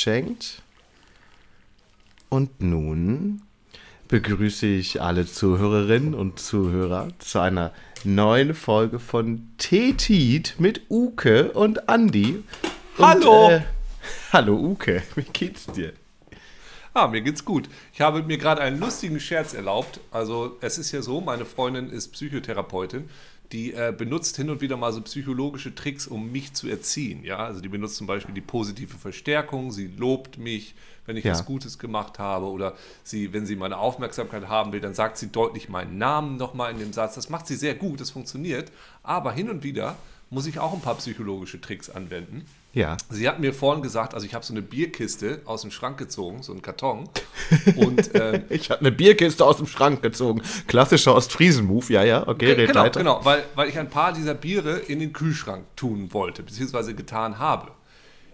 eingeschenkt. Und nun begrüße ich alle Zuhörerinnen und Zuhörer zu einer neuen Folge von Tetit mit Uke und Andi. Und, Hallo! Äh, hallo Uke, wie geht's dir? Ah, mir geht's gut. Ich habe mir gerade einen lustigen Scherz erlaubt. Also, es ist ja so, meine Freundin ist Psychotherapeutin. Die äh, benutzt hin und wieder mal so psychologische Tricks, um mich zu erziehen. Ja, also die benutzt zum Beispiel die positive Verstärkung. Sie lobt mich, wenn ich Ja. was Gutes gemacht habe. Oder sie, wenn sie meine Aufmerksamkeit haben will, dann sagt sie deutlich meinen Namen nochmal in dem Satz. Das macht sie sehr gut, das funktioniert. Aber hin und wieder muss ich auch ein paar psychologische Tricks anwenden. Ja. Sie hat mir vorhin gesagt, also ich habe so eine Bierkiste aus dem Schrank gezogen, so einen Karton. Und ähm, Ich habe eine Bierkiste aus dem Schrank gezogen. Klassischer Ostfriesen-Move, ja, ja, okay, red genau, weiter. genau, weil, weil ich ein paar dieser Biere in den Kühlschrank tun wollte, beziehungsweise getan habe.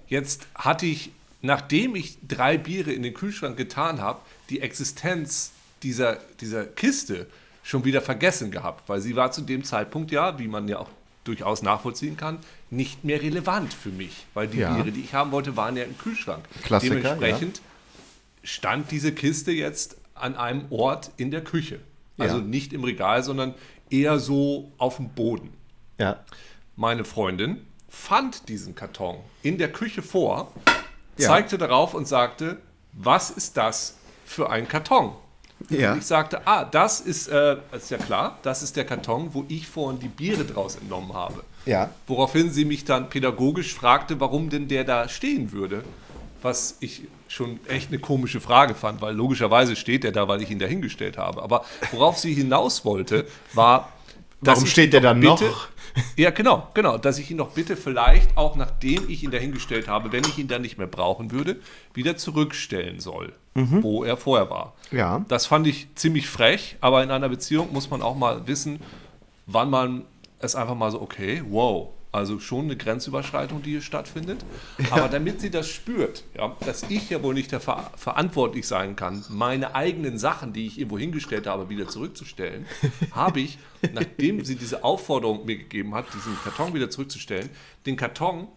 Jetzt hatte ich, nachdem ich drei Biere in den Kühlschrank getan habe, die Existenz dieser, dieser Kiste schon wieder vergessen gehabt, weil sie war zu dem Zeitpunkt ja, wie man ja auch durchaus nachvollziehen kann, nicht mehr relevant für mich, weil die Ja. Biere, die ich haben wollte, waren ja im Kühlschrank. Klassiker, Dementsprechend stand diese Kiste jetzt an einem Ort in der Küche. Also Ja. nicht im Regal, sondern eher so auf dem Boden. Ja. Meine Freundin fand diesen Karton in der Küche vor, Ja. zeigte darauf und sagte, was ist das für ein Karton? Ja. Und ich sagte, ah, das ist, äh, ist ja klar, das ist der Karton, wo ich vorhin die Biere draus entnommen habe. Ja. Woraufhin sie mich dann pädagogisch fragte, warum denn der da stehen würde. Was ich schon echt eine komische Frage fand, weil logischerweise steht der da, weil ich ihn da hingestellt habe. Aber worauf sie hinaus wollte, war, Warum steht der dann bitte, noch? Ja, genau, genau. Dass ich ihn doch bitte vielleicht auch nachdem ich ihn dahingestellt habe, wenn ich ihn dann nicht mehr brauchen würde, wieder zurückstellen soll, wo er vorher war. Ja. Das fand ich ziemlich frech, aber in einer Beziehung muss man auch mal wissen, wann man es einfach mal so, okay, wow, also schon eine Grenzüberschreitung, die hier stattfindet. Aber damit sie das spürt, ja, dass ich ja wohl nicht dafür verantwortlich sein kann, meine eigenen Sachen, die ich irgendwo hingestellt habe, wieder zurückzustellen, habe ich, nachdem sie diese Aufforderung mir gegeben hat, diesen Karton wieder zurückzustellen, den Karton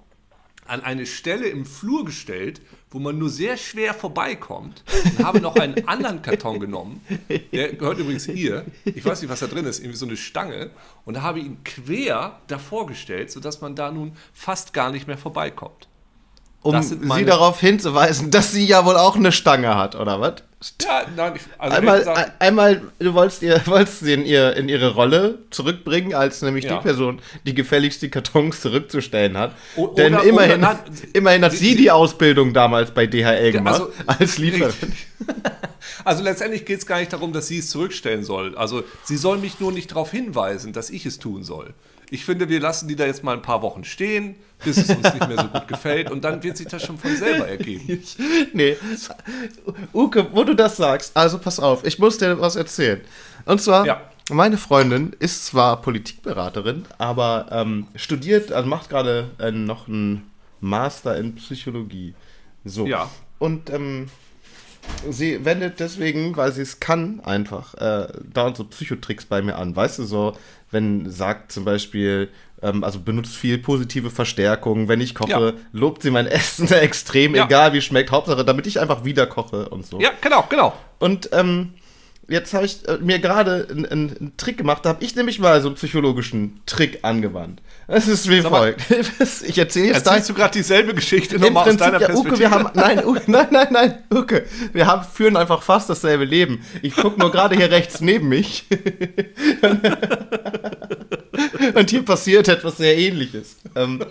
an eine Stelle im Flur gestellt, wo man nur sehr schwer vorbeikommt und habe noch einen anderen Karton genommen, der gehört übrigens hier, ich weiß nicht, was da drin ist, irgendwie so eine Stange und da habe ich ihn quer davor gestellt, sodass man da nun fast gar nicht mehr vorbeikommt. Um sie darauf hinzuweisen, dass sie ja wohl auch eine Stange hat, oder was? Ja, nein, ich, also Einmal, gesagt, ein- einmal, du wolltest, ihr, wolltest sie in, ihr, in ihre Rolle zurückbringen, als nämlich Ja. die Person, die gefälligst die Kartons zurückzustellen hat. O- Denn oder- immerhin, oder- nein, immerhin hat sie- sie, sie- die Ausbildung damals bei DHL gemacht, also- als Lieferant. Also letztendlich geht es gar nicht darum, dass sie es zurückstellen soll. Also sie soll mich nur nicht darauf hinweisen, dass ich es tun soll. Ich finde, wir lassen die da jetzt mal ein paar Wochen stehen, bis es uns nicht mehr so gut gefällt und dann wird sich das schon von selber ergeben. Nee. Uke, wo du das sagst, also pass auf, ich muss dir was erzählen. Und zwar, Ja. meine Freundin ist zwar Politikberaterin, aber ähm, studiert, also macht gerade äh, noch einen Master in Psychologie. So. Ja. Und ähm, sie wendet deswegen, weil sie es kann, einfach äh, dauernd so Psychotricks bei mir an. Weißt du, so, wenn sagt zum Beispiel, ähm, also benutzt viel positive Verstärkung, wenn ich koche, Ja. lobt sie mein Essen extrem, Ja. egal wie schmeckt, Hauptsache, damit ich einfach wieder koche und so. Ja, genau, genau. Und ähm, jetzt habe ich äh, mir gerade einen, einen, Trick gemacht, da habe ich nämlich mal so einen psychologischen Trick angewandt. Es ist wie folgt. Ich erzähle jetzt Erzählst du gerade dieselbe Geschichte nochmal aus deiner ja, Perspektive? Uke, wir haben, nein, Uke, nein, nein, nein, Uke, wir haben, führen einfach fast dasselbe Leben. Ich gucke nur gerade hier rechts neben mich. Und hier passiert etwas sehr ähnliches. Ähm,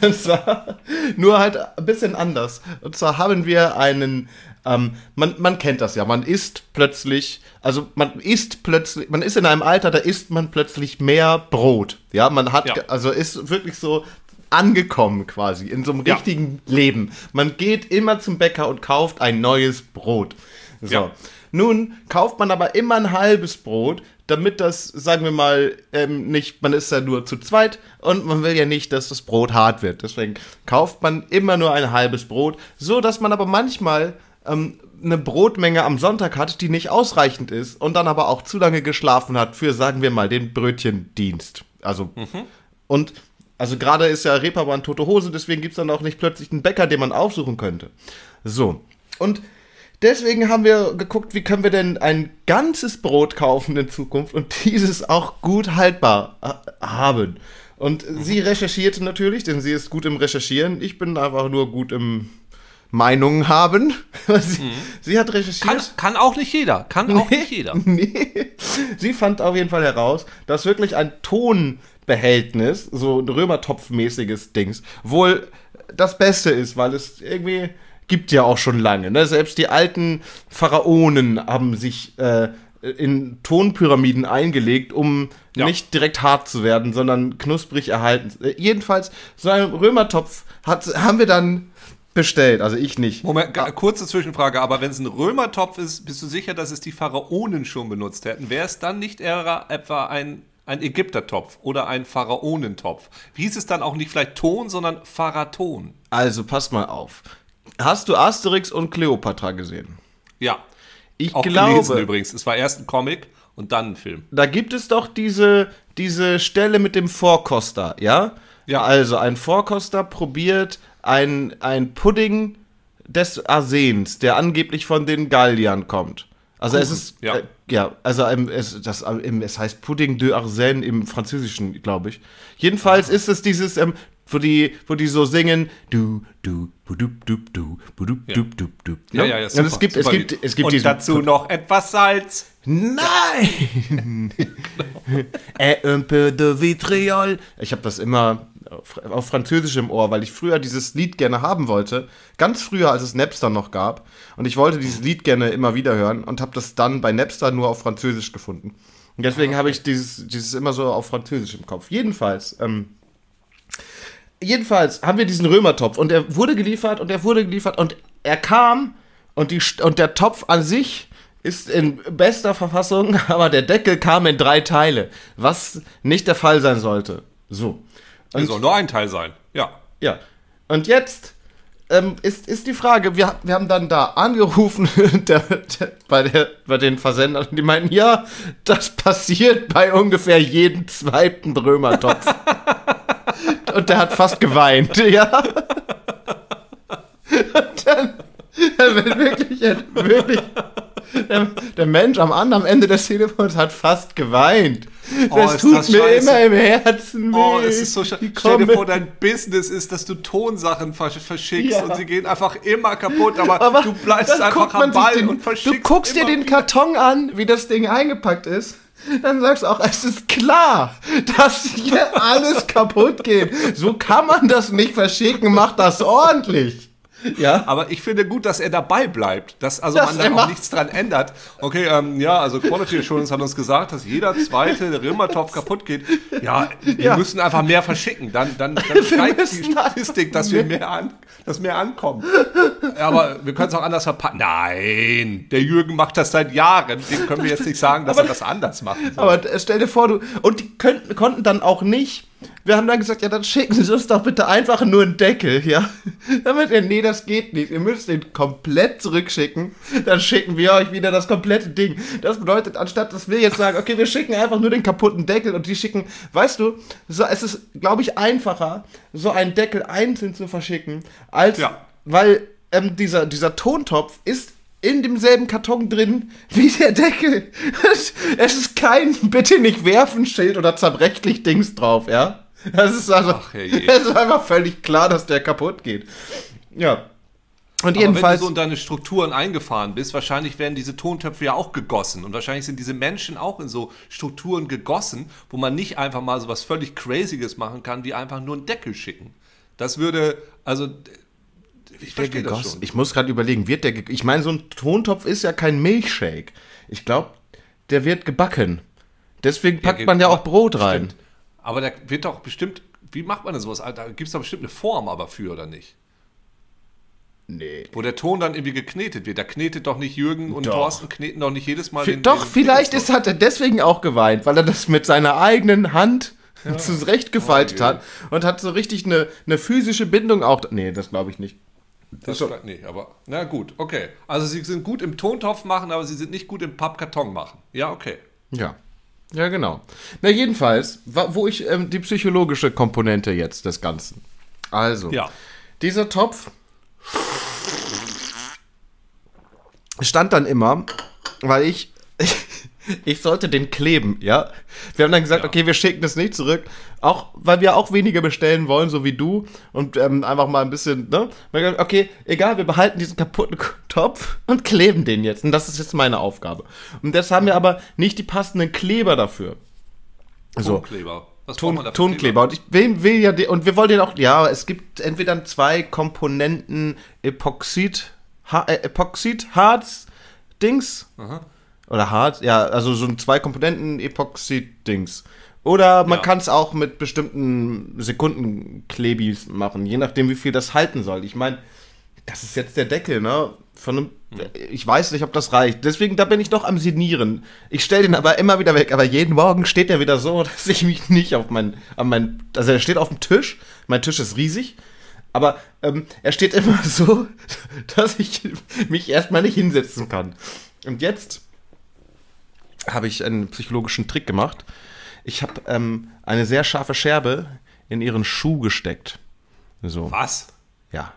und zwar, nur halt ein bisschen anders. Und zwar haben wir einen, ähm, man, man kennt das ja, man isst plötzlich, also man isst plötzlich, man ist in einem Alter, da isst man plötzlich mehr Brot. Ja, man hat, Ja. also ist wirklich so angekommen quasi in so einem Ja. richtigen Leben. Man geht immer zum Bäcker und kauft ein neues Brot. So. Ja. Nun kauft man aber immer ein halbes Brot, damit das, sagen wir mal, ähm, nicht, man ist ja nur zu zweit und man will ja nicht, dass das Brot hart wird. Deswegen kauft man immer nur ein halbes Brot, so dass man aber manchmal ähm, eine Brotmenge am Sonntag hat, die nicht ausreichend ist und dann aber auch zu lange geschlafen hat für, sagen wir mal, den Brötchendienst. Also, und Also gerade ist ja Reeperbahn tote Hose, deswegen gibt es dann auch nicht plötzlich einen Bäcker, den man aufsuchen könnte. So. Und deswegen haben wir geguckt, wie können wir denn ein ganzes Brot kaufen in Zukunft und dieses auch gut haltbar äh, haben. Und mhm. sie recherchierte natürlich, denn sie ist gut im Recherchieren. Ich bin einfach nur gut im Meinungen haben. sie, mhm. sie, hat recherchiert. Kann, kann, auch nicht jeder. Kann auch nee, nicht jeder. Nee. Sie fand auf jeden Fall heraus, dass wirklich ein Tonbehältnis, so ein Römertopf-mäßiges Dings, wohl das Beste ist, weil es irgendwie gibt ja auch schon lange. Ne? Selbst die alten Pharaonen haben sich äh, in Tonpyramiden eingelegt, um ja. nicht direkt hart zu werden, sondern knusprig erhalten. Äh, jedenfalls, so ein Römertopf hat, haben wir dann bestellt, also ich nicht. Moment, ah. kurze Zwischenfrage, aber wenn es ein Römertopf ist, bist du sicher, dass es die Pharaonen schon benutzt hätten? Wäre es dann nicht eher etwa ein, ein Ägyptertopf oder ein Pharaonentopf? Hieß es dann auch nicht vielleicht Ton, sondern Pharaton? Also pass mal auf. Hast du Asterix und Cleopatra gesehen? Ja. Ich auch glaube. übrigens. Es war erst ein Comic und dann ein Film. Da gibt es doch diese, diese Stelle mit dem Vorkoster, ja? Ja, also ein Vorkoster probiert ein, ein Pudding des Arsens, der angeblich von den Galliern kommt. Also Kuchen, es ist ja, äh, ja also ähm, es, das, ähm, es heißt Pudding de Arsène im Französischen, glaube ich. Jedenfalls ist es dieses, ähm, wo die, wo die so singen, du, du, budup, dup, du, budup, ja. dup, dup, dup. Ja, ja, ja. ja super, es gibt, es gibt, es gibt Und dazu Pud noch etwas Salz. Nein! genau. Et un peu de vitriol. Ich habe das immer auf Französisch im Ohr, weil ich früher dieses Lied gerne haben wollte. Ganz früher, als es Napster noch gab. Und ich wollte dieses Lied gerne immer wieder hören und habe das dann bei Napster nur auf Französisch gefunden. Und deswegen habe ich dieses, dieses immer so auf Französisch im Kopf. Jedenfalls, ähm, jedenfalls haben wir diesen Römertopf und er wurde geliefert und er wurde geliefert und er kam und, die, und der Topf an sich ist in bester Verfassung, aber der Deckel kam in drei Teile, was nicht der Fall sein sollte. So. Und, soll nur ein Teil sein, ja. Ja. Und jetzt ähm, ist, ist die Frage, wir, wir haben dann da angerufen der, der, bei, der, bei den Versendern und die meinten, ja, das passiert bei ungefähr jedem zweiten Römertopf. und der hat fast geweint, ja. Und dann, dann wirklich, wirklich der, der, Mensch am anderen Ende des Telefons hat fast geweint. Oh, das tut das mir scheiße. immer im Herzen weh. Oh, es ist so schade. Stell dir vor, dein Business ist, dass du Tonsachen verschickst ja. und sie gehen einfach immer kaputt, aber, aber du bleibst einfach am Ball den, und verschickst Du guckst dir den Karton an, wie das Ding eingepackt ist. Dann sagst du auch, es ist klar, dass hier alles kaputt geht. So kann man das nicht verschicken, mach das ordentlich. Ja. Aber ich finde gut, dass er dabei bleibt, dass also das man da auch nichts dran ändert. Okay, ähm, ja, also Quality Assurance hat uns gesagt, dass jeder zweite Rimmertopf kaputt geht. Ja, wir ja. müssen einfach mehr verschicken. Dann, dann, dann steigt die Statistik, dass wir mehr, an, dass mehr ankommen. Aber wir können es auch anders verpacken. Nein, der Jürgen macht das seit Jahren. Dem können wir jetzt nicht sagen, dass aber, er das anders macht. Aber stell dir vor, du und die könnten, konnten dann auch nicht wir haben dann gesagt, ja, dann schicken Sie uns doch bitte einfach nur einen Deckel, ja. Damit er, nee, das geht nicht. Ihr müsst den komplett zurückschicken. Dann schicken wir euch wieder das komplette Ding. Das bedeutet, anstatt dass wir jetzt sagen, okay, wir schicken einfach nur den kaputten Deckel und die schicken, weißt du, so, es ist, glaube ich, einfacher, so einen Deckel einzeln zu verschicken, als, ja. weil ähm, dieser, dieser Tontopf ist in demselben Karton drin wie der Deckel. Es ist kein bitte nicht werfen Schild oder zerbrechlich Dings drauf, ja? Das ist also Ach, es ist einfach völlig klar, dass der kaputt geht. Ja. Und Aber jedenfalls wenn du so in deine Strukturen eingefahren bist, wahrscheinlich werden diese Tontöpfe ja auch gegossen und wahrscheinlich sind diese Menschen auch in so Strukturen gegossen, wo man nicht einfach mal so was völlig crazyes machen kann, wie einfach nur einen Deckel schicken. Das würde also ich der gegossen? Ich muss gerade überlegen, wird der Ich meine, so ein Tontopf ist ja kein Milchshake. Ich glaube, der wird gebacken. Deswegen packt man ja auch Brot rein. Stimmt. Aber der wird doch bestimmt. Wie macht man denn sowas? Da gibt es doch bestimmt eine Form aber für, oder nicht? Nee. Wo der Ton dann irgendwie geknetet wird. Da knetet doch nicht Jürgen und doch. Thorsten kneten doch nicht jedes Mal den. Doch, den vielleicht ist, hat er deswegen auch geweint, weil er das mit seiner eigenen Hand ja. zurechtgefaltet oh, hat und hat so richtig eine, eine physische Bindung auch. Nee, das glaube ich nicht. Das ist nee, aber na gut, okay. Also sie sind gut im Tontopf machen, aber sie sind nicht gut im Pappkarton machen. Ja, okay. Ja. Ja, genau. Na, jedenfalls, wo ich ähm, die psychologische Komponente jetzt des Ganzen. Also, Ja. dieser Topf stand dann immer, weil ich, ich sollte den kleben, ja. Wir haben dann gesagt, Ja. okay, wir schicken das nicht zurück, auch weil wir auch weniger bestellen wollen, so wie du und ähm, einfach mal ein bisschen, ne? Wir haben gesagt, Okay, egal, wir behalten diesen kaputten Topf und kleben den jetzt und das ist jetzt meine Aufgabe. Und jetzt haben wir aber nicht die passenden Kleber dafür. So. Tonkleber. Was Ton? Tonkleber. Und ich will, will ja, und wir wollen den auch, ja, es gibt entweder zwei Komponenten Epoxid, ha, äh, Epoxid, Harz, Dings. Aha. Oder Harz, ja, also so ein zwei Komponenten Epoxid, Dings. Oder man Ja. kann es auch mit bestimmten Sekundenklebis machen, je nachdem, wie viel das halten soll. Ich meine, das ist jetzt der Deckel, ne? Von einem, ich weiß nicht, ob das reicht. Deswegen, da bin ich noch am Sinieren. Ich stelle den aber immer wieder weg. Aber jeden Morgen steht er wieder so, dass ich mich nicht auf mein, an mein, also er steht auf dem Tisch. Mein Tisch ist riesig. Aber ähm, er steht immer so, dass ich mich erstmal nicht hinsetzen kann. Und jetzt habe ich einen psychologischen Trick gemacht. Ich habe ähm, eine sehr scharfe Scherbe in ihren Schuh gesteckt. So, Was? ja.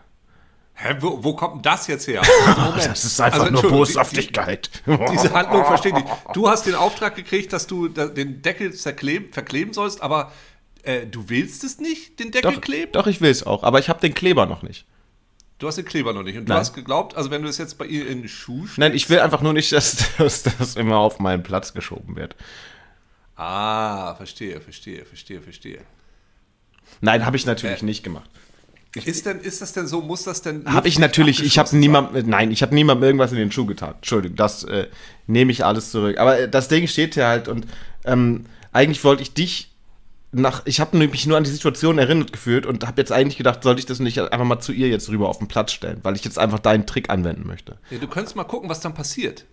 Hä, wo, wo kommt denn das jetzt her? Moment. Das ist einfach Also, nur Boshaftigkeit. Die, diese Handlung verstehe ich. Du hast den Auftrag gekriegt, dass du den Deckel verkleben sollst, aber äh, du willst es nicht, den Deckel Doch, kleben? doch, ich will es auch, aber ich habe den Kleber noch nicht. Du hast den Kleber noch nicht. Und du Nein. hast geglaubt, also wenn du es jetzt bei ihr in den Schuh steckst. Nein, ich will einfach nur nicht, dass dass das immer auf meinen Platz geschoben wird. Ah, verstehe, verstehe, verstehe, verstehe. Nein, habe ich natürlich Äh, nicht gemacht. Ist, denn, ist das denn so, muss das denn. Habe ich natürlich, ich habe abgeschlossen niemand, nein, ich habe niemandem irgendwas in den Schuh getan. Entschuldigung, das äh, nehme ich alles zurück. Aber äh, das Ding steht hier halt und ähm, eigentlich wollte ich dich nach, ich habe mich nur an die Situation erinnert gefühlt und habe jetzt eigentlich gedacht, sollte ich das nicht einfach mal zu ihr jetzt rüber auf den Platz stellen, weil ich jetzt einfach deinen Trick anwenden möchte. Ja, du könntest mal gucken, was dann passiert.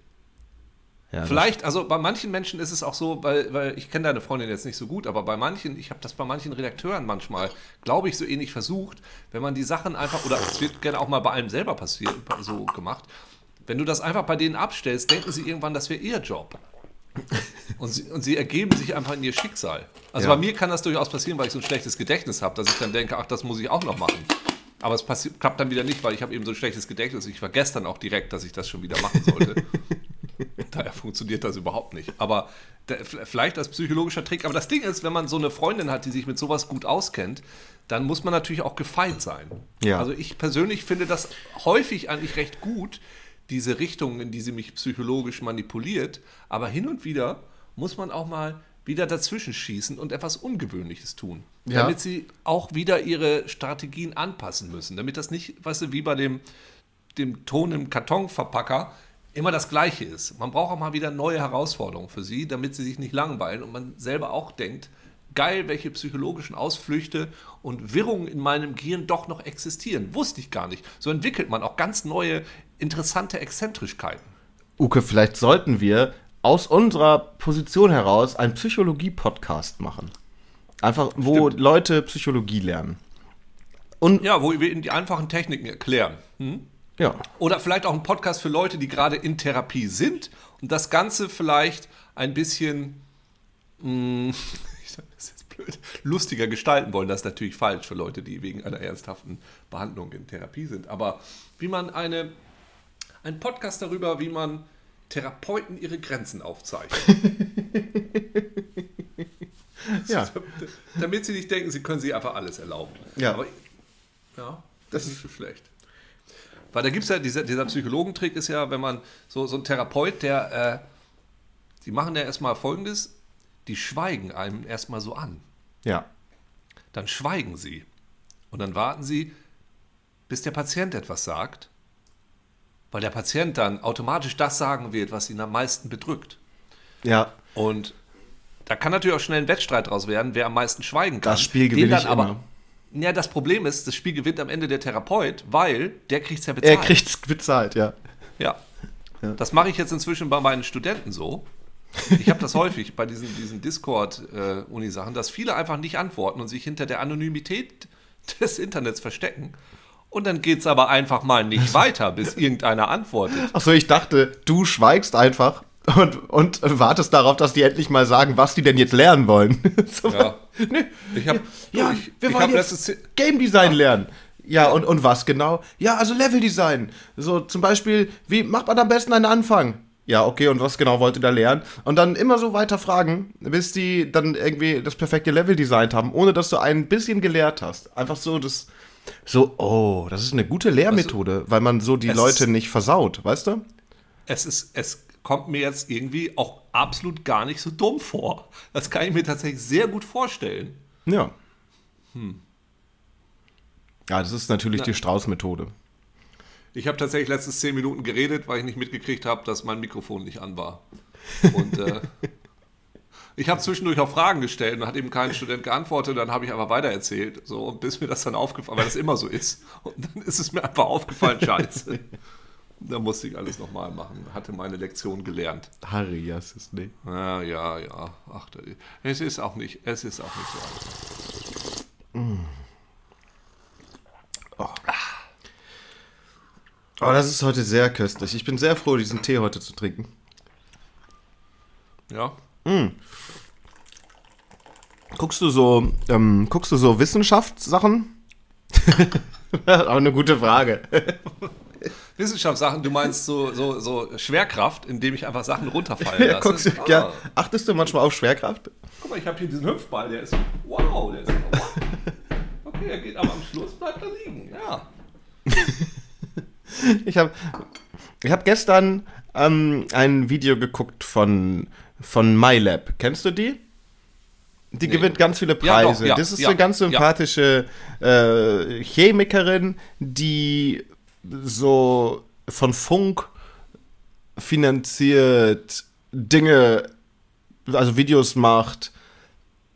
Ja, Vielleicht, also bei manchen Menschen ist es auch so, weil, weil ich kenne deine Freundin jetzt nicht so gut, aber bei manchen, ich habe das bei manchen Redakteuren manchmal, glaube ich, so ähnlich versucht, wenn man die Sachen einfach, oder es wird gerne auch mal bei einem selber passieren, so gemacht, wenn du das einfach bei denen abstellst, denken sie irgendwann, das wäre ihr Job. Und sie, und sie ergeben sich einfach in ihr Schicksal. Also Ja. bei mir kann das durchaus passieren, weil ich so ein schlechtes Gedächtnis habe, dass ich dann denke, ach, das muss ich auch noch machen. Aber es passi- klappt dann wieder nicht, weil ich habe eben so ein schlechtes Gedächtnis. Ich vergesse dann auch direkt, dass ich das schon wieder machen sollte. Daher funktioniert das überhaupt nicht. Aber der, vielleicht als psychologischer Trick. Aber das Ding ist, wenn man so eine Freundin hat, die sich mit sowas gut auskennt, dann muss man natürlich auch gefeit sein. Ja. Also ich persönlich finde das häufig eigentlich recht gut, diese Richtung, in die sie mich psychologisch manipuliert. Aber hin und wieder muss man auch mal wieder dazwischen schießen und etwas Ungewöhnliches tun. Ja. Damit sie auch wieder ihre Strategien anpassen müssen. Damit das nicht, weißt du, wie bei dem, dem Ton im Kartonverpacker immer das Gleiche ist. Man braucht auch mal wieder neue Herausforderungen für sie, damit sie sich nicht langweilen und man selber auch denkt, geil, welche psychologischen Ausflüchte und Wirrungen in meinem Gehirn doch noch existieren. Wusste ich gar nicht. So entwickelt man auch ganz neue, interessante Exzentrischkeiten. Uke, vielleicht sollten wir aus unserer Position heraus einen Psychologie-Podcast machen. Einfach, wo Stimmt. Leute Psychologie lernen. Und Ja, wo wir ihnen die einfachen Techniken erklären. Hm? ja, Oder vielleicht auch ein Podcast für Leute, die gerade in Therapie sind und das Ganze vielleicht ein bisschen, mh, ich sag das jetzt blöd, lustiger gestalten wollen. Das ist natürlich falsch für Leute, die wegen einer ernsthaften Behandlung in Therapie sind. Aber wie man eine, ein Podcast darüber, wie man Therapeuten ihre Grenzen aufzeigt. ja. Damit sie nicht denken, sie können sich einfach alles erlauben. Ja. Aber, ja, das ist nicht so schlecht. Weil da gibt es ja, dieser, dieser Psychologentrick ist ja, wenn man so, so ein Therapeut, der, äh, die machen ja erstmal folgendes, die schweigen einem erstmal so an. Ja. Dann schweigen sie. Und dann warten sie, bis der Patient etwas sagt, weil der Patient dann automatisch das sagen wird, was ihn am meisten bedrückt. Ja. Und da kann natürlich auch schnell ein Wettstreit draus werden, wer am meisten schweigen kann. Das Spiel Den gewinne dann ich aber, immer. Ja, das Problem ist, das Spiel gewinnt am Ende der Therapeut, weil der kriegt es ja bezahlt. Er kriegt's bezahlt, ja. Ja. Das mache ich jetzt inzwischen bei meinen Studenten so. Ich habe das häufig bei diesen, diesen Discord-Uni-Sachen, dass viele einfach nicht antworten und sich hinter der Anonymität des Internets verstecken. Und dann geht es aber einfach mal nicht weiter, bis irgendeiner antwortet. Achso, ich dachte, du schweigst einfach und, und wartest darauf, dass die endlich mal sagen, was die denn jetzt lernen wollen. so, Ja. nee, Ich habe ja, ich, wir ich wollen hab jetzt Game Design lernen. Ja, und, und was genau? Ja, also Level Design. So zum Beispiel, wie macht man am besten einen Anfang? Ja, okay, und was genau wollt ihr da lernen? Und dann immer so weiter fragen, bis die dann irgendwie das perfekte Level designt haben, ohne dass du ein bisschen gelehrt hast. Einfach so das, so, oh, das ist eine gute Lehrmethode, weil man so die Leute ist- nicht versaut, weißt du? es ist, es kommt mir jetzt irgendwie auch absolut gar nicht so dumm vor. Das kann ich mir tatsächlich sehr gut vorstellen. Ja. Ja, das ist natürlich Na. die Strauß-Methode. Ich habe tatsächlich letztens zehn Minuten geredet, weil ich nicht mitgekriegt habe, dass mein Mikrofon nicht an war. Und äh, ich habe zwischendurch auch Fragen gestellt und hat eben kein Student geantwortet. Dann habe ich einfach weitererzählt. So, und bis mir das dann aufgefallen, weil das immer so ist. Und dann ist es mir einfach aufgefallen, scheiße. Da musste ich alles nochmal machen. Hatte meine Lektion gelernt. Harry, ja, es ist nicht. Ja, ja, ja. Ach, es ist auch nicht, es ist auch nicht so einfach. Oh, das ist heute sehr köstlich. Ich bin sehr froh, diesen Tee heute zu trinken. Ja. Guckst du so, ähm, guckst du so Wissenschaftssachen? Auch eine gute Frage. Wissenschaftssachen, du meinst so, so, so Schwerkraft, indem ich einfach Sachen runterfallen Ja, lasse. guckst du, Ah. ja, achtest du manchmal auf Schwerkraft? Guck mal, ich habe hier diesen Hüpfball, der ist. Wow, der ist. Wow. Okay, er geht aber am Schluss, bleibt er liegen. Ja. Ich habe ich hab gestern ähm, ein Video geguckt von, von MyLab. Kennst du die? Die Nee. gewinnt ganz viele Ja, doch, Preise. ja, das ist ja, eine ganz sympathische äh, Chemikerin, die so von Funk finanziert Dinge, also Videos macht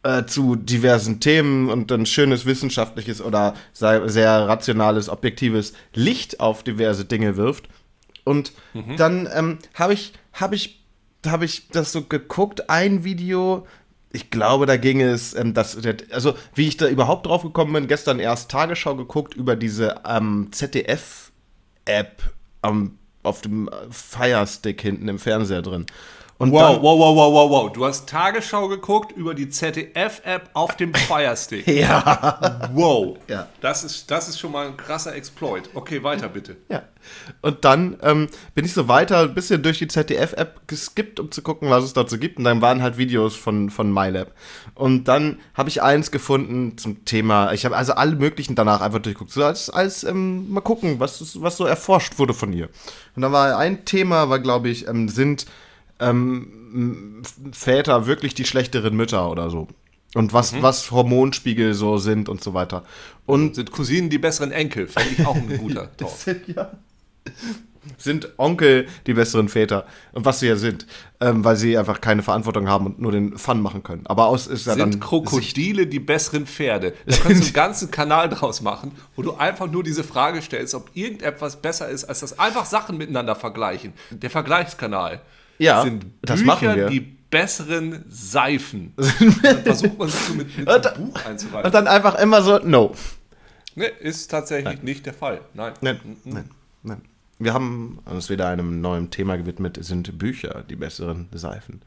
äh, zu diversen Themen und dann schönes wissenschaftliches oder sehr rationales, objektives Licht auf diverse Dinge wirft. Und dann ähm, habe ich, habe ich, habe ich das so geguckt, ein Video. Ich glaube, da ging es, ähm, das, also wie ich da überhaupt drauf gekommen bin, gestern erst Tagesschau geguckt über diese ähm, ZDF-App am auf dem Firestick hinten im Fernseher drin. Und Wow, wow, wow, wow, wow, wow. Du hast Tagesschau geguckt über die ZDF-App auf dem Firestick. Ja. Wow. Ja. Das ist, das ist schon mal ein krasser Exploit. Okay, weiter bitte. Ja. Und dann ähm, bin ich so weiter ein bisschen durch die ZDF-App geskippt, um zu gucken, was es so gibt. Und dann waren halt Videos von, von MyLab. Und dann habe ich eins gefunden zum Thema. Ich habe also alle möglichen danach einfach durchgeguckt. So als, als ähm, mal gucken, was, was so erforscht wurde von ihr. Und da war ein Thema, war glaube ich, ähm, sind ähm, Väter wirklich die schlechteren Mütter oder so. Und was, was Hormonspiegel so sind und so weiter. Und Sind Cousinen die besseren Enkel? Fände ich auch ein guter Talk. sind, ja. sind Onkel die besseren Väter. Und was sie ja sind. Ähm, weil sie einfach keine Verantwortung haben und nur den Fun machen können. Aber aus ist ja Sind dann. Krokodile die besseren Pferde? Da kannst du einen ganzen Kanal draus machen, wo du einfach nur diese Frage stellst, ob irgendetwas besser ist, als das einfach Sachen miteinander vergleichen. Der Vergleichskanal. Ja, sind das Bücher machen wir. die besseren Seifen. Dann versucht man sich so mit, mit Und einem Buch Und einzureihen. dann einfach immer so, no. Ne, ist tatsächlich nicht der Fall. Nein. Nein, nein, nein. Wir haben uns wieder einem neuen Thema gewidmet, sind Bücher die besseren Seifen.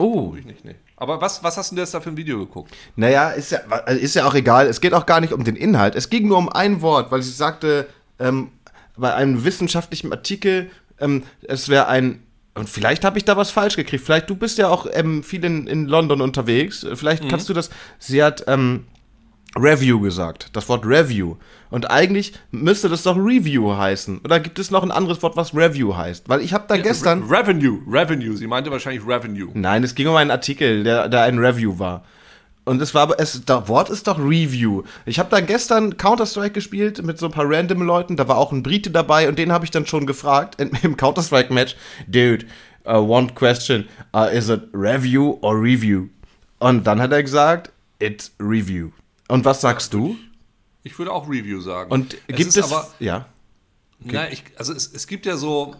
Oh, Ich nicht, nee. Aber was, was hast du denn jetzt da für ein Video geguckt? Naja, ist ja, ist ja auch egal. Es geht auch gar nicht um den Inhalt. Es ging nur um ein Wort, weil sie sagte, ähm, bei einem wissenschaftlichen Artikel, ähm, es wäre ein. Und vielleicht habe ich da was falsch gekriegt. Vielleicht, du bist ja auch ähm, viel in, in London unterwegs. Vielleicht kannst du das. Sie hat ähm, Review gesagt. Das Wort Review. Und eigentlich müsste das doch Review heißen. Oder gibt es noch ein anderes Wort, was Review heißt? Weil ich habe da gestern. Re Revenue, Revenue. Sie meinte wahrscheinlich Revenue. Nein, es ging um einen Artikel, der, der ein Review war. Und es war aber, es, das Wort ist doch Review. Ich habe da gestern Counter-Strike gespielt mit so ein paar random Leuten, da war auch ein Brite dabei und den habe ich dann schon gefragt in, im Counter-Strike-Match, Dude, uh, one question, uh, is it Review or Review? Und dann hat er gesagt, it's Review. Und was sagst du? Ich würde auch Review sagen. Und gibt es, aber, ja, Na, ich, also es, es gibt ja so,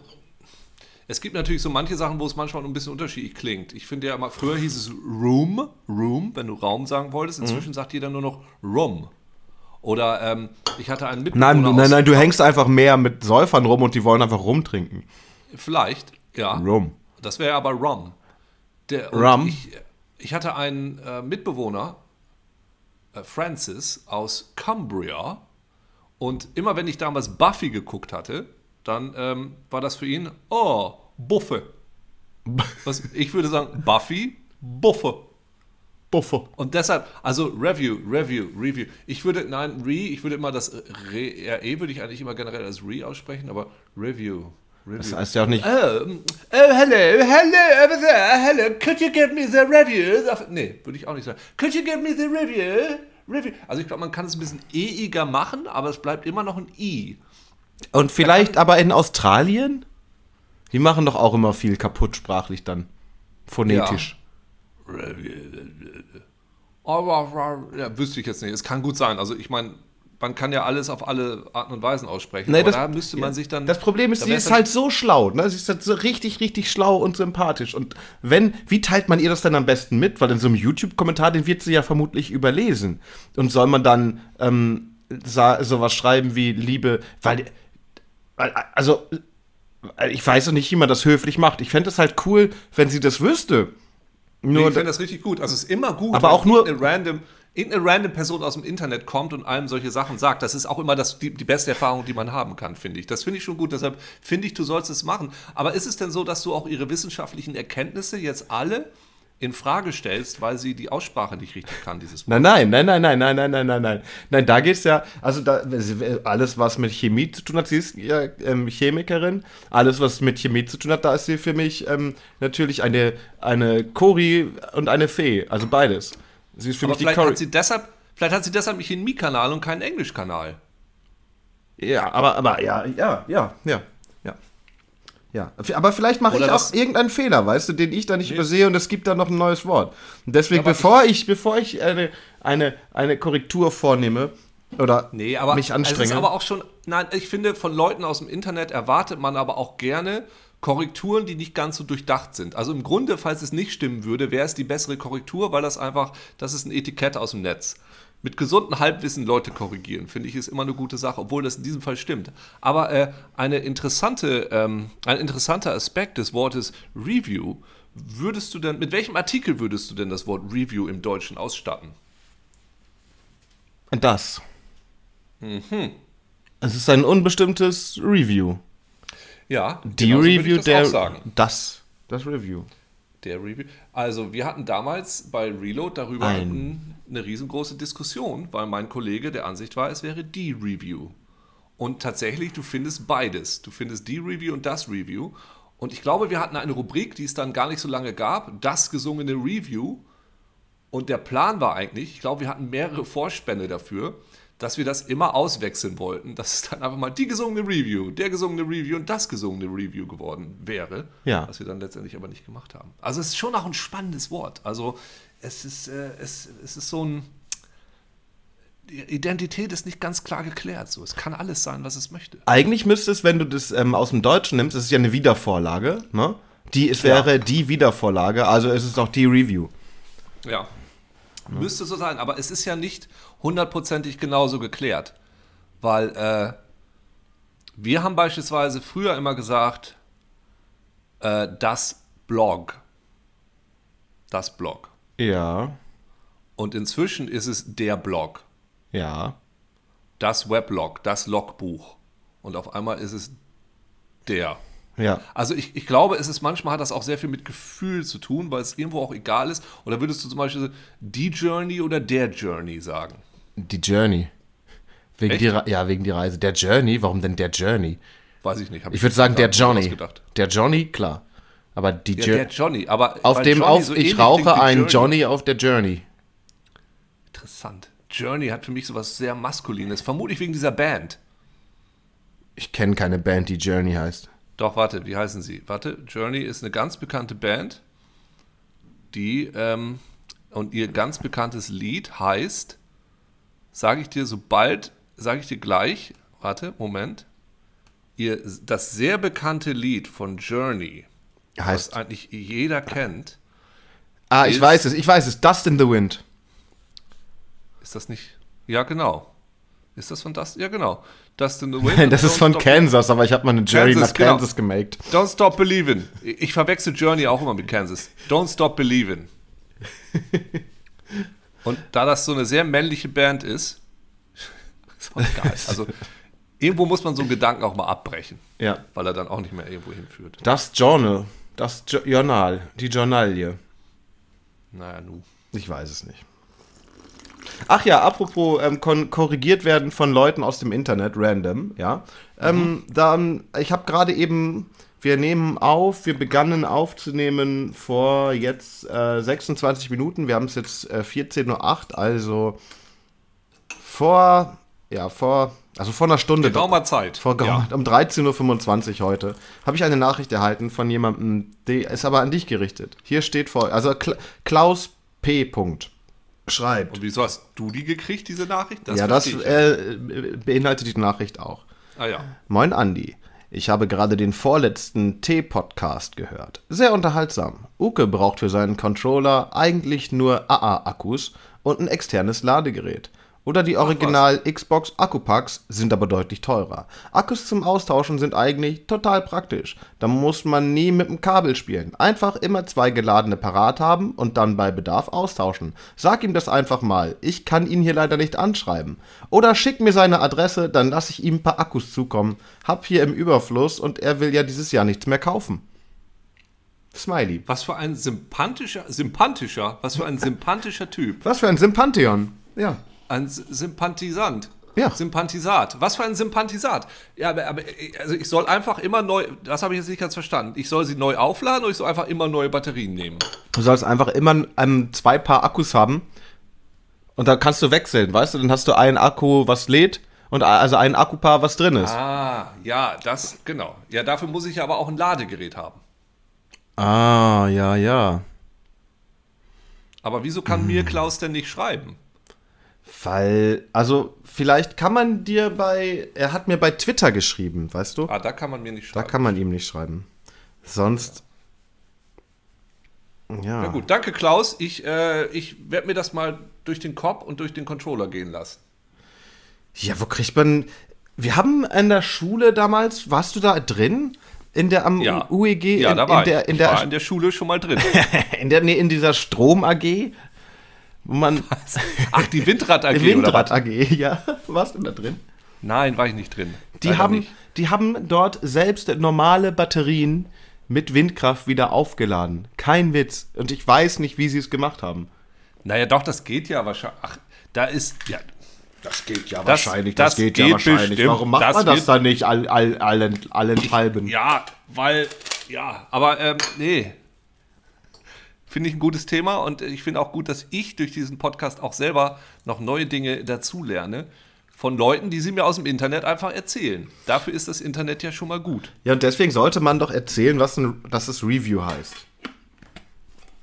es gibt natürlich so manche Sachen, wo es manchmal ein bisschen unterschiedlich klingt. Ich finde ja immer, früher hieß es Room, Room, wenn du Raum sagen wolltest. Mhm. Inzwischen sagt jeder nur noch Room. Oder ähm, ich hatte einen Mitbewohner nein, nein, nein, du hängst einfach mehr mit Säufern rum und die wollen einfach rumtrinken. Vielleicht. Ja. Rum. Das wäre aber Rum. Der, Rum? Ich, ich hatte einen äh, Mitbewohner, äh, Francis, aus Cumbria. Und immer wenn ich damals Buffy geguckt hatte, dann ähm, war das für ihn, oh, Buffe. Was, ich würde sagen, Buffy, Buffe. Buffer. Und deshalb, also Review, Review, Review. Ich würde, nein, Re, ich würde immer das Re, RE würde ich eigentlich immer generell als Re aussprechen, aber Review. Review. Das heißt ja auch nicht. Oh, oh, hello, hello, over there, hello, could you give me the review? Nee, würde ich auch nicht sagen. Could you give me the review? Review. Also ich glaube, man kann es ein bisschen eiger machen, aber es bleibt immer noch ein I. Und vielleicht aber in Australien? Die machen doch auch immer viel kaputt sprachlich dann. Phonetisch. Aber ja, wüsste ich jetzt nicht. Es kann gut sein. Also ich meine, man kann ja alles auf alle Arten und Weisen aussprechen. Nee, aber das- da müsste man sich dann. Das Problem ist, sie ist halt so schlau, ne? Sie ist halt so richtig, richtig schlau und sympathisch. Und wenn, wie teilt man ihr das denn am besten mit? Weil in so einem YouTube-Kommentar, den wird sie ja vermutlich überlesen. Und soll man dann ähm, sowas schreiben wie Liebe, weil- also, ich weiß noch nicht, wie man das höflich macht. Ich fände es halt cool, wenn sie das wüsste. Nee, Nur, ich finde das richtig gut. Also es ist immer gut, Aber wenn auch nur- irgendeine random, irgendeine random Person aus dem Internet kommt und einem solche Sachen sagt. Das ist auch immer das, die, die beste Erfahrung, die man haben kann, finde ich. Das finde ich schon gut. Deshalb finde ich, du sollst es machen. Aber ist es denn so, dass du auch ihre wissenschaftlichen Erkenntnisse jetzt alle in Frage stellst, weil sie die Aussprache nicht richtig kann, dieses Wort? Nein, nein, nein, nein, nein, nein, nein, nein, nein, nein. Nein, da geht's ja, also da, alles, was mit Chemie zu tun hat, sie ist ja ähm, Chemikerin, alles, was mit Chemie zu tun hat, da ist sie für mich ähm, natürlich eine, eine Cori und eine Fee, also beides. Sie ist für Aber mich die vielleicht Cori. hat, sie deshalb, vielleicht hat sie deshalb einen Mi-Kanal und keinen Englisch-Kanal. Ja, aber, aber, ja, ja, ja, ja, ja. Aber vielleicht mache ich was- auch irgendeinen Fehler, weißt du, den ich da nicht übersehe und es gibt da noch ein neues Wort. Und deswegen, Aber bevor ich, bevor ich eine, eine, eine Korrektur vornehme oder Nee, aber mich Es ist anstrenge. aber auch schon, nein, ich finde, von Leuten aus dem Internet erwartet man aber auch gerne Korrekturen, die nicht ganz so durchdacht sind. Also im Grunde, falls es nicht stimmen würde, wäre es die bessere Korrektur, weil das einfach, das ist ein Etikett aus dem Netz. Mit gesundem Halbwissen Leute korrigieren, finde ich, ist immer eine gute Sache, obwohl das in diesem Fall stimmt. Aber äh, eine interessante, ähm, ein interessanter Aspekt des Wortes Review, würdest du denn, mit welchem Artikel würdest du denn das Wort Review im Deutschen ausstatten? Das. Mhm. Es ist ein unbestimmtes Review. Ja, Die Review das der. auch sagen. Das. Das Review. Der Review. Also, wir hatten damals bei Reload darüber Ein- ein, eine riesengroße Diskussion, weil mein Kollege der Ansicht war, es wäre die Review. Und tatsächlich, du findest beides. Du findest die Review und das Review. Und ich glaube, wir hatten eine Rubrik, die es dann gar nicht so lange gab, das gesungene Review. Und der Plan war eigentlich, ich glaube, wir hatten mehrere Vorspänne dafür, dass wir das immer auswechseln wollten, dass es dann einfach mal die gesungene Review, der gesungene Review und das gesungene Review geworden wäre. Ja. Was wir dann letztendlich aber nicht gemacht haben. Also es ist schon auch ein spannendes Wort. Also es ist, äh, es, es ist so ein. Die Identität ist nicht ganz klar geklärt. So. Es kann alles sein, was es möchte. Eigentlich müsste es, wenn du das ähm, aus dem Deutschen nimmst, es ist ja eine Wiedervorlage, ne? Die, es wäre die Wiedervorlage, also es ist auch die Review. Ja. Müsste so sein, aber es ist ja nicht hundertprozentig genauso geklärt. Weil äh, wir haben beispielsweise früher immer gesagt, äh, das Blog. Das Blog. Ja. Und inzwischen ist es der Blog. Ja. Das Weblog, das Logbuch. Und auf einmal ist es der. Ja. Also ich, ich glaube, es ist manchmal hat das auch sehr viel mit Gefühl zu tun, weil es irgendwo auch egal ist. Oder würdest du zum Beispiel die Journey oder der Journey sagen? Die Journey. Wegen Echt? die, Re- ja, wegen die Reise. Der Journey, warum denn der Journey? Weiß ich nicht. hab Ich würde sagen, der Johnny. Der Johnny, klar. Aber die Ja, Journey. der Johnny. Aber auf dem Johnny auf, so ich rauche klingt wie ein Johnny auf der Journey. Interessant. Journey hat für mich sowas sehr Maskulines. Vermutlich wegen dieser Band. Ich kenne keine Band, die Journey heißt. Doch, warte, wie heißen sie? Warte, Journey ist eine ganz bekannte Band, die, ähm, und ihr ganz bekanntes Lied heißt, sage ich dir sobald, sage ich dir gleich, warte, Moment, ihr, das sehr bekannte Lied von Journey, was Heißt. eigentlich jeder kennt, Ah, ich ist- weiß es, ich weiß es. Dust in the Wind. ist das nicht, ja genau, Ist das von Dustin? Ja, genau. Dustin the Wind. das ist von Kansas, aber ich habe mal eine Journey Kansas, nach genau. Kansas gemaked. Don't Stop Believin'. Ich verwechsel Journey auch immer mit Kansas. Don't Stop Believin'. Und da das so eine sehr männliche Band ist, ist auch geil. Also irgendwo muss man so einen Gedanken auch mal abbrechen, Ja. weil er dann auch nicht mehr irgendwo hinführt. Das Journal, das Jo- Journal, die Journalie. Naja, nu. Ich weiß es nicht. Ach ja, apropos ähm, korrigiert werden von Leuten aus dem Internet, random, ja. Ähm, dann, ich habe gerade eben, wir nehmen auf, wir begannen aufzunehmen vor jetzt äh, 26 Minuten. Wir haben es jetzt äh, 14.08 Uhr, also vor, ja, vor, also vor einer Stunde. Geraumer Zeit. Vor ja. um 13.25 Uhr heute habe ich eine Nachricht erhalten von jemandem, die ist aber an dich gerichtet. Hier steht vor, also Kla Klaus P. Punkt schreibt. Und wieso hast du die gekriegt, diese Nachricht? ja, das verstehe ich äh, beinhaltet die Nachricht auch. Ah ja. Moin Andi. Ich habe gerade den vorletzten T-Podcast gehört. Sehr unterhaltsam. Uke braucht für seinen Controller eigentlich nur AA-Akkus und ein externes Ladegerät. Oder die Original Xbox Akkupacks sind aber deutlich teurer. Akkus zum Austauschen sind eigentlich total praktisch. Da muss man nie mit dem Kabel spielen. Einfach immer zwei geladene parat haben und dann bei Bedarf austauschen. Sag ihm das einfach mal. Ich kann ihn hier leider nicht anschreiben. Oder schick mir seine Adresse, dann lasse ich ihm ein paar Akkus zukommen. Hab hier im Überfluss und er will ja dieses Jahr nichts mehr kaufen. Smiley. Was für ein sympathischer, sympathischer, was für ein sympathischer Typ. Was für ein Sympantheon. Ja. Ein Sympathisant. Ja. Sympathisat. Was für ein Sympathisat. Ja, aber, aber also ich soll einfach immer neu, das habe ich jetzt nicht ganz verstanden. Ich soll sie neu aufladen oder ich soll einfach immer neue Batterien nehmen? Du sollst einfach immer ähm, zwei Paar Akkus haben und dann kannst du wechseln, weißt du? Dann hast du einen Akku, was lädt und also ein Akkupaar, was drin ist. Ah, ja, das, genau. Ja, dafür muss ich aber auch ein Ladegerät haben. Ah, ja, ja. Aber wieso kann mir Klaus denn nicht schreiben? Weil, also vielleicht kann man dir bei, er hat mir bei Twitter geschrieben, weißt du? Ah, da kann man mir nicht Da schreiben. kann man ihm nicht schreiben. Sonst, ja. Ja gut, danke Klaus. Ich, äh, ich werde mir das mal durch den Kopf und durch den Controller gehen lassen. Ja, wo kriegt man, wir haben in der Schule damals, warst du da drin? In der am Ja. UEG, Ja, in, da war in der, ich. in ich der, war in der Schule schon mal drin. in der, nee, in dieser Strom AG, wo man, Ach, die Windrad AG oder Windrad was? AG, ja, warst du da drin? Nein, war ich nicht drin. Die Leider haben, nicht. die haben dort selbst normale Batterien mit Windkraft wieder aufgeladen. Kein Witz. Und ich weiß nicht, wie sie es gemacht haben. Naja, doch, das geht ja wahrscheinlich. Ach, da ist. Ja, Das geht ja Das- wahrscheinlich, das das, geht, ja geht wahrscheinlich. bestimmt. Warum macht Das man das dann nicht all, all, allen, allenthalben? ja, weil. Ja, aber ähm, nee. Finde ich ein gutes Thema und ich finde auch gut, dass ich durch diesen Podcast auch selber noch neue Dinge dazulerne. Von Leuten, die sie mir aus dem Internet einfach erzählen. Dafür ist das Internet ja schon mal gut. Ja, und deswegen sollte man doch erzählen, was ein, dass es Review heißt.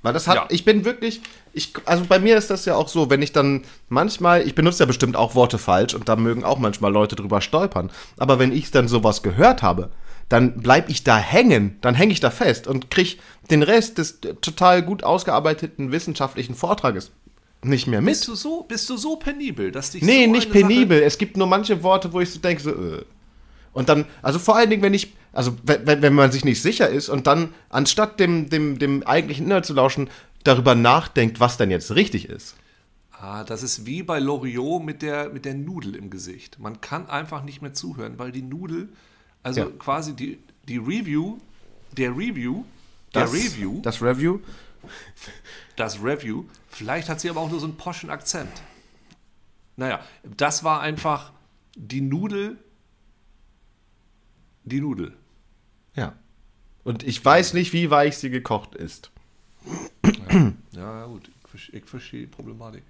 Weil das hat, Ja. ich bin wirklich, ich, also bei mir ist das ja auch so, wenn ich dann manchmal, ich benutze ja bestimmt auch Worte falsch und da mögen auch manchmal Leute drüber stolpern. Aber wenn ich dann sowas gehört habe, dann bleib ich da hängen, dann hänge ich da fest und krieg den Rest des äh, total gut ausgearbeiteten wissenschaftlichen Vortrages nicht mehr mit. Bist du so, bist du so penibel, dass dich Nee, so nicht eine Sache- penibel. Es gibt nur manche Worte, wo ich so denke, so, äh. Und dann, also vor allen Dingen, wenn ich, also wenn, wenn- wenn man sich nicht sicher ist und dann, anstatt dem, dem, dem eigentlichen Inhalt zu lauschen, darüber nachdenkt, was denn jetzt richtig ist. Ah, das ist wie bei Loriot mit der, mit der Nudel im Gesicht. Man kann einfach nicht mehr zuhören, weil die Nudel, also Ja. quasi die, die Review, der Review, der Das, Review, Das Review. das Review, vielleicht hat sie aber auch nur so einen poschen Akzent. Naja, das war einfach die Nudel, die Nudel. Ja. Und ich weiß nicht, wie weich sie gekocht ist. Ja, ja, gut, ich, verstehe- ich verstehe die Problematik.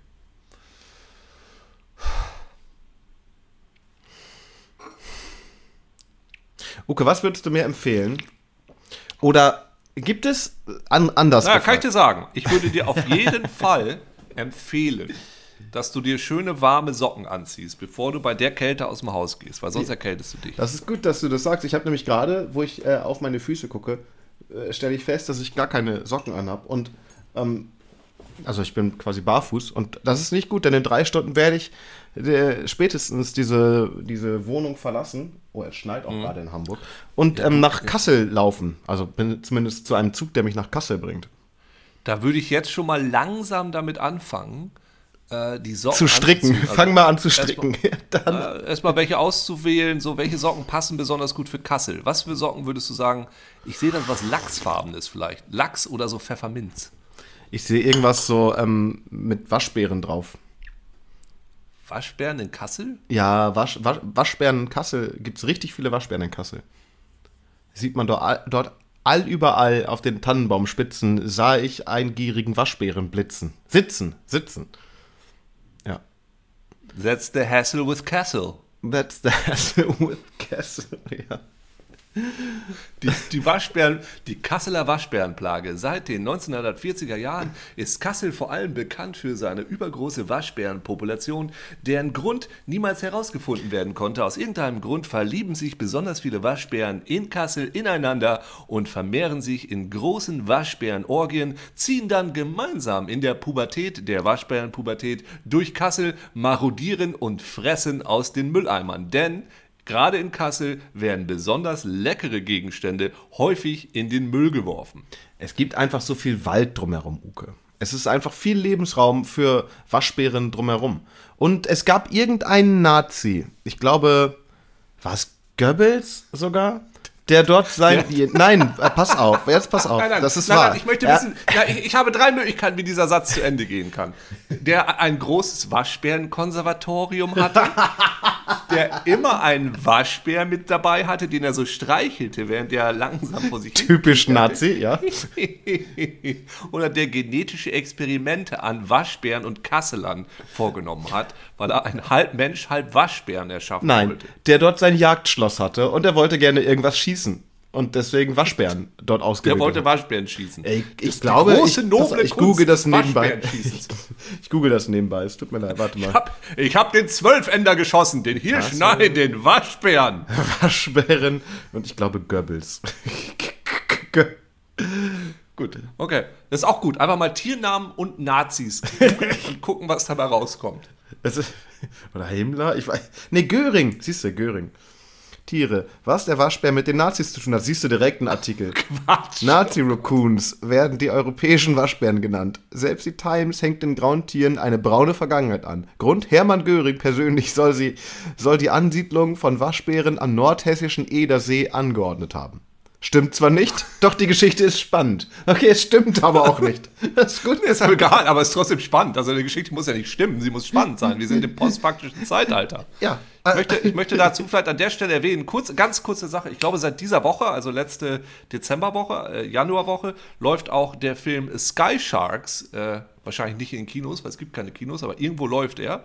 Uke, was würdest du mir empfehlen? Oder gibt es an, anders Naja, kann ich dir sagen, ich würde dir auf jeden Fall empfehlen, dass du dir schöne warme Socken anziehst, bevor du bei der Kälte aus dem Haus gehst, weil sonst erkältest du dich. Das ist gut, dass du das sagst. Ich habe nämlich gerade, wo ich äh, auf meine Füße gucke, äh, stelle ich fest, dass ich gar keine Socken anhab. Und ähm, Also ich bin quasi barfuß und das ist nicht gut, denn in drei Stunden werde ich äh, spätestens diese, diese Wohnung verlassen. Oh, es schneit auch gerade in Hamburg. Und ähm, nach Kassel laufen. Also bin zumindest zu einem Zug, der mich nach Kassel bringt. Da würde ich jetzt schon mal langsam damit anfangen, äh, die Socken Zu stricken. Also Fang mal an zu stricken. Dann, Äh, Erstmal welche auszuwählen, so welche Socken passen besonders gut für Kassel. Was für Socken würdest du sagen? Ich sehe dann was Lachsfarbenes vielleicht. Lachs oder so Pfefferminz. Ich sehe irgendwas so ähm, mit Waschbären drauf. Waschbären in Kassel? Ja, Wasch, Wasch, Waschbären in Kassel. Gibt es richtig viele Waschbären in Kassel. Sieht man dort, all- dort allüberall auf den Tannenbaumspitzen sah ich eingierigen Waschbären blitzen. Sitzen, sitzen. Ja. That's the hassle with Kassel. That's the hassle with Castle. Ja. Die, die Waschbären, die Kasseler Waschbärenplage. Seit den 1940er Jahren ist Kassel vor allem bekannt für seine übergroße Waschbärenpopulation, deren Grund niemals herausgefunden werden konnte. Aus irgendeinem Grund verlieben sich besonders viele Waschbären in Kassel ineinander und vermehren sich in großen Waschbärenorgien, ziehen dann gemeinsam in der Pubertät, der Waschbärenpubertät, durch Kassel, marodieren und fressen aus den Mülleimern. Denn Gerade in Kassel werden besonders leckere Gegenstände häufig in den Müll geworfen. Es gibt einfach so viel Wald drumherum, Uke. Es ist einfach viel Lebensraum für Waschbären drumherum. Und es gab irgendeinen Nazi, ich glaube, war es Goebbels sogar? Der dort sein. Nein, äh, pass auf, jetzt pass auf. das ist nein, wahr. Nein, ich möchte wissen, ja, ich, ich habe drei Möglichkeiten, wie dieser Satz zu Ende gehen kann. Der ein großes Waschbärenkonservatorium hatte, der immer einen Waschbär mit dabei hatte, den er so streichelte, während er langsam vor sich Typisch Nazi, ja. oder der genetische Experimente an Waschbären und Kasselern vorgenommen hat, weil er ein halb Mensch, halb Waschbären erschaffen Nein, wollte. der dort sein Jagdschloss hatte und er wollte gerne irgendwas schießen. Und deswegen Waschbären dort Der ausgebildet. wollte hat. Waschbären schießen. Ey, ich Das glaube, große, ich, noble ich google das nebenbei. Waschbärenschießens. Ich google das nebenbei. Es tut mir leid, warte mal. Ich hab, ich hab den Zwölfender geschossen, den Hirsch, nein, den Waschbären. Waschbären und ich glaube Goebbels. Gut, okay. Das ist auch gut. Einfach mal Tiernamen und Nazis und gucken, was dabei rauskommt. Ist, oder Himmler? Ich weiß. Nee, Göring. Siehst du, Göring. Tiere. Was der Waschbär mit den Nazis zu tun hat, siehst du direkt einen Artikel. Quatsch. Nazi-Raccoons werden die europäischen Waschbären genannt. Selbst die Times hängt den grauen Tieren eine braune Vergangenheit an. Grund Hermann Göring persönlich soll, sie, soll die Ansiedlung von Waschbären am nordhessischen Edersee angeordnet haben. Stimmt zwar nicht, doch die Geschichte ist spannend. Okay, es stimmt aber auch nicht. Das ist gut. Ist aber egal, aber es ist trotzdem spannend. Also die Geschichte muss ja nicht stimmen, sie muss spannend sein. Wir sind im postfaktischen Zeitalter. Ja. Ich möchte, ich möchte dazu vielleicht an der Stelle erwähnen, kurz, ganz kurze Sache. Ich glaube, seit dieser Woche, also letzte Dezemberwoche, äh, Januarwoche, läuft auch der Film Sky Sharks, äh, wahrscheinlich nicht in Kinos, weil es gibt keine Kinos, aber irgendwo läuft er,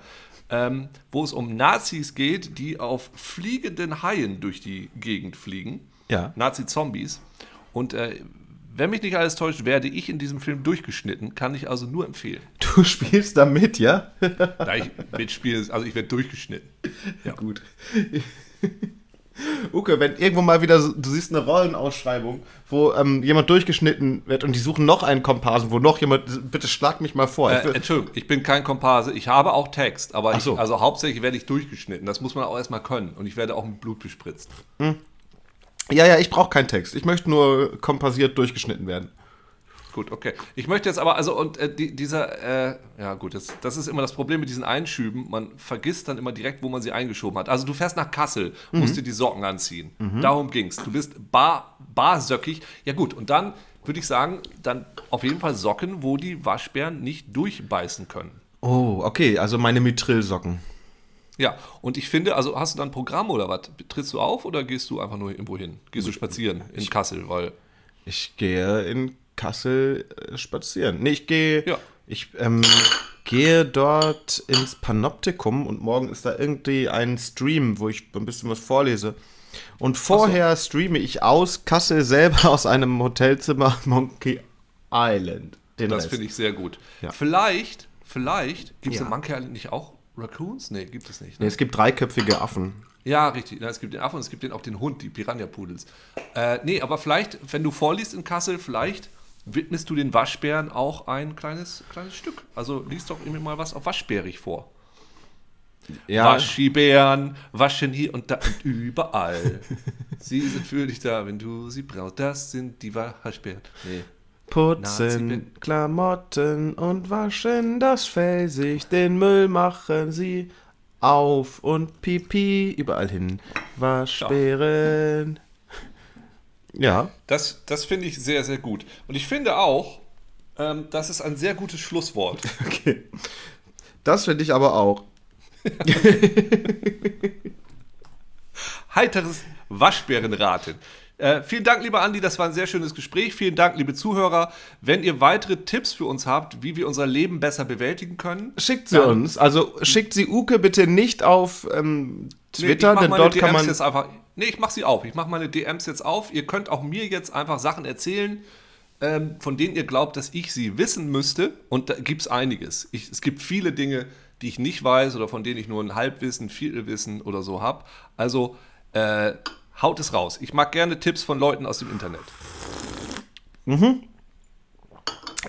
ähm, wo es um Nazis geht, die auf fliegenden Haien durch die Gegend fliegen. Ja. Nazi-Zombies. Und äh, wenn mich nicht alles täuscht, werde ich in diesem Film durchgeschnitten. Kann ich also nur empfehlen. Du spielst da mit, ja? Da ich mitspiele, also ich werde durchgeschnitten. Ja. Gut. Uke, wenn irgendwo mal wieder, so- du siehst eine Rollenausschreibung, wo ähm, jemand durchgeschnitten wird und die suchen noch einen Komparsen, wo noch jemand, bitte schlag mich mal vor. Ich Äh, Entschuldigung, ich bin kein Komparse. Ich habe auch Text, aber Ach ich, so. also hauptsächlich werde ich durchgeschnitten. Das muss man auch erstmal können. Und ich werde auch mit Blut bespritzt. Ja, ja, ich brauche keinen Text. Ich möchte nur komparsiert durchgeschnitten werden. Gut, okay. Ich möchte jetzt aber, also, und äh, die, dieser, äh, ja gut, das, das ist immer das Problem mit diesen Einschüben. Man vergisst dann immer direkt, wo man sie eingeschoben hat. Also du fährst nach Kassel, musst dir die Socken anziehen. Darum ging's. Du bist bar, barsöckig. Ja gut, und dann würde ich sagen, dann auf jeden Fall Socken, wo die Waschbären nicht durchbeißen können. Oh, okay, also meine Mithril-Socken. Ja, und ich finde, also hast du dann ein Programm oder was? Trittst du auf oder gehst du einfach nur irgendwo hin? Gehst du spazieren in Kassel, weil Ich gehe in Kassel äh, spazieren. Nee, ich gehe. Ja. Ich ähm, gehe dort ins Panoptikum und morgen ist da irgendwie ein Stream, wo ich ein bisschen was vorlese. Und vorher streame ich aus Kassel selber aus einem Hotelzimmer Monkey Island. Den das finde ich sehr gut. Ja. Vielleicht, vielleicht, gibt es Ja. in Monkey Island nicht auch Raccoons? Nee, gibt es nicht. Nee, Ne? es gibt dreiköpfige Affen. Ja, richtig. Ja, es gibt den Affen und es gibt den, auch den Hund, die Piranha-Pudels. Äh, nee, aber vielleicht, wenn du vorliest in Kassel, vielleicht widmest du den Waschbären auch ein kleines, kleines Stück. Also liest doch irgendwie mal was auf Waschbärig vor. Ja, Waschibären waschen hier und da und überall. sie sind für dich da, wenn du sie brauchst. Das sind die Waschbären. Nee. Putzen Nazi- Klamotten und waschen das Fell sich, den Müll machen sie auf und Pipi überall hin. Waschbären. Ja. Das, das finde ich sehr, sehr gut. Und ich finde auch, ähm, das ist ein sehr gutes Schlusswort. Okay. Das finde ich aber auch. Heiteres Waschbärenraten. Äh, vielen Dank, lieber Andi, das war ein sehr schönes Gespräch. Vielen Dank, liebe Zuhörer. Wenn ihr weitere Tipps für uns habt, wie wir unser Leben besser bewältigen können, Schickt sie uns. Also schickt sie Uke bitte nicht auf ähm, Nee, Twitter, mach denn dort kann DMs man. jetzt einfach. Nee, ich mache sie auf. Ich mache meine DMs jetzt auf. Ihr könnt auch mir jetzt einfach Sachen erzählen, ähm, von denen ihr glaubt, dass ich sie wissen müsste. Und da gibt es einiges. Ich, es gibt viele Dinge, die ich nicht weiß oder von denen ich nur ein Halbwissen, Vielwissen oder so habe. Also äh, haut es raus. Ich mag gerne Tipps von Leuten aus dem Internet.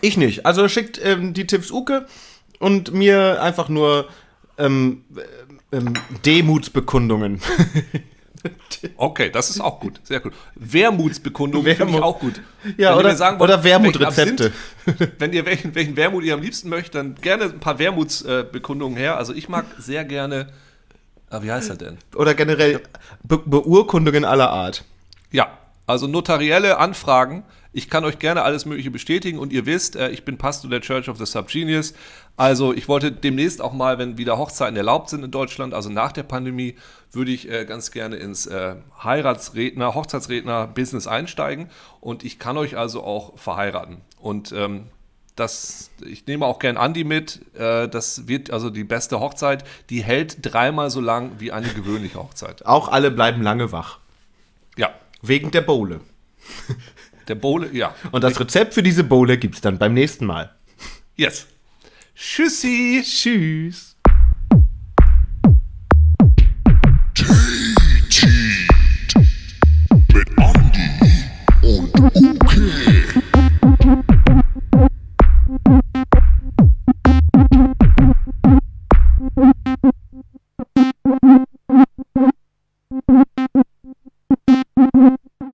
Ich nicht. Also schickt ähm, die Tipps Uke und mir einfach nur ähm, äh, ähm, Demutsbekundungen. Okay, das ist auch gut. Sehr gut. Wermutsbekundung finde ich Wermut. auch gut. Ja, Wenn oder- oder Wermutrezepte. Wenn ihr welchen, welchen Wermut ihr am liebsten möchtet, dann gerne ein paar Wermutsbekundungen her. Also ich mag sehr gerne. Ah, wie heißt er denn? Oder generell Be Beurkundungen aller Art. Ja, also notarielle Anfragen. Ich kann euch gerne alles Mögliche bestätigen und ihr wisst, äh, ich bin Pastor der Church of the Subgenius. Also ich wollte demnächst auch mal, wenn wieder Hochzeiten erlaubt sind in Deutschland, also nach der Pandemie, würde ich äh, ganz gerne ins äh, Heiratsredner, Hochzeitsredner-Business einsteigen und ich kann euch also auch verheiraten. Und ähm, das, ich nehme auch gern Andi mit. Äh, das wird also die beste Hochzeit. Die hält dreimal so lang wie eine gewöhnliche Hochzeit. Auch alle bleiben lange wach. Ja, Wegen der Bowle. der Bowle, ja. Und das Rezept für diese Bowle gibt's dann beim nächsten Mal. Yes. Tschüssi. Tschüss.